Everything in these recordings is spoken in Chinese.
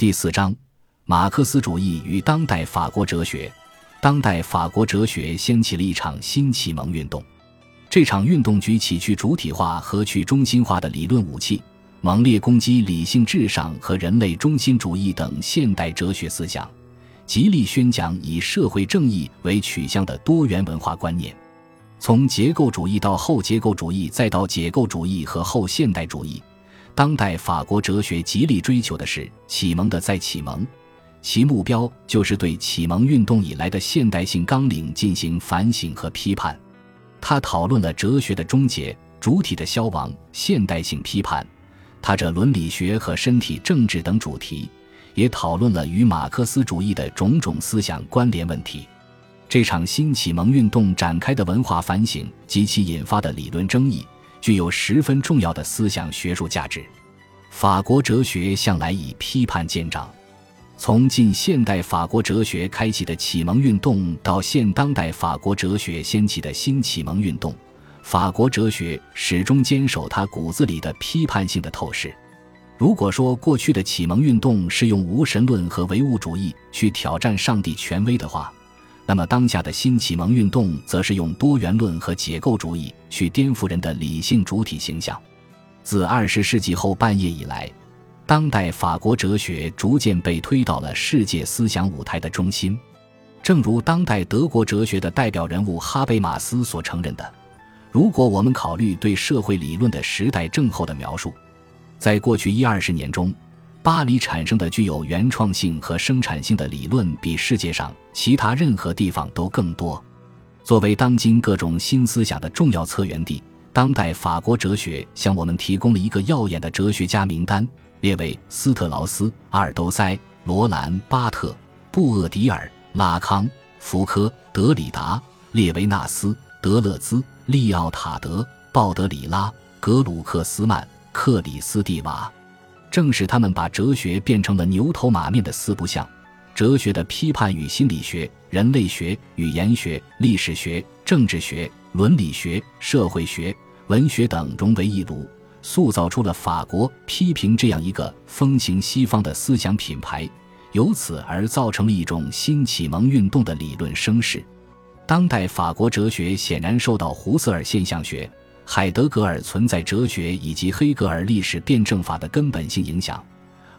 第四章：马克思主义与当代法国哲学。当代法国哲学掀起了一场新启蒙运动。这场运动举起去主体化和去中心化的理论武器，猛烈攻击理性至上和人类中心主义等现代哲学思想，极力宣讲以社会正义为取向的多元文化观念。从结构主义到后结构主义，再到解构主义和后现代主义。当代法国哲学极力追求的是启蒙的再启蒙，其目标就是对启蒙运动以来的现代性纲领进行反省和批判。他讨论了哲学的终结、主体的消亡、现代性批判、他者伦理学和身体政治等主题，也讨论了与马克思主义的种种思想关联问题。这场新启蒙运动展开的文化反省及其引发的理论争议。具有十分重要的思想学术价值。法国哲学向来以批判见长，从近现代法国哲学开启的启蒙运动到现当代法国哲学掀起的新启蒙运动，法国哲学始终坚守它骨子里的批判性的透视。如果说过去的启蒙运动是用无神论和唯物主义去挑战上帝权威的话，那么，当下的新启蒙运动则是用多元论和解构主义去颠覆人的理性主体形象。自二十世纪后半叶以来，当代法国哲学逐渐被推到了世界思想舞台的中心。正如当代德国哲学的代表人物哈贝马斯所承认的：“如果我们考虑对社会理论的时代症候的描述，在过去一二十年中。”巴黎产生的具有原创性和生产性的理论，比世界上其他任何地方都更多。作为当今各种新思想的重要策源地，当代法国哲学向我们提供了一个耀眼的哲学家名单，列为斯特劳斯、阿尔都塞、罗兰、巴特、布厄迪尔、拉康、福柯、德里达、列维纳斯、德勒兹、利奥塔德、鲍德里拉、格鲁克斯曼、克里斯蒂瓦。正是他们把哲学变成了牛头马面的四不像，哲学的批判与心理学、人类学、语言学、历史学、政治学、伦理学、社会学、文学等融为一炉，塑造出了法国批评这样一个风行西方的思想品牌，由此而造成了一种新启蒙运动的理论声势。当代法国哲学显然受到胡塞尔现象学。海德格尔存在哲学以及黑格尔历史辩证法的根本性影响，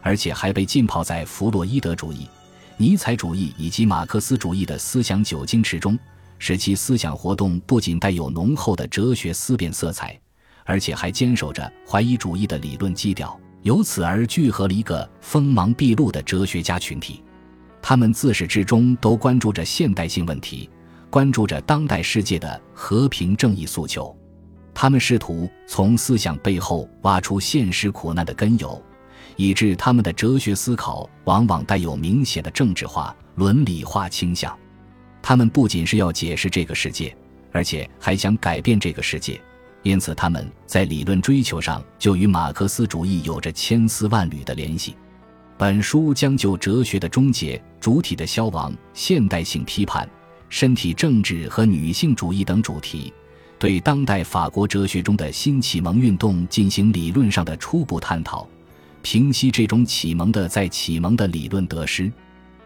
而且还被浸泡在弗洛伊德主义、尼采主义以及马克思主义的思想酒精池中，使其思想活动不仅带有浓厚的哲学思辨色彩，而且还坚守着怀疑主义的理论基调，由此而聚合了一个锋芒毕露的哲学家群体。他们自始至终都关注着现代性问题，关注着当代世界的和平正义诉求。他们试图从思想背后挖出现实苦难的根由，以致他们的哲学思考往往带有明显的政治化、伦理化倾向。他们不仅是要解释这个世界，而且还想改变这个世界。因此，他们在理论追求上就与马克思主义有着千丝万缕的联系。本书将就哲学的终结、主体的消亡、现代性批判、身体政治和女性主义等主题。对当代法国哲学中的新启蒙运动进行理论上的初步探讨，平息这种启蒙的在启蒙的理论得失。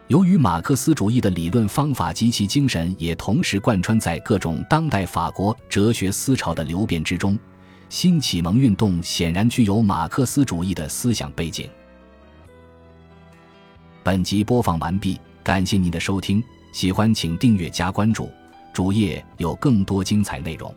由于马克思主义的理论方法及其精神也同时贯穿在各种当代法国哲学思潮的流变之中，新启蒙运动显然具有马克思主义的思想背景。本集播放完毕，感谢您的收听，喜欢请订阅加关注，主页有更多精彩内容。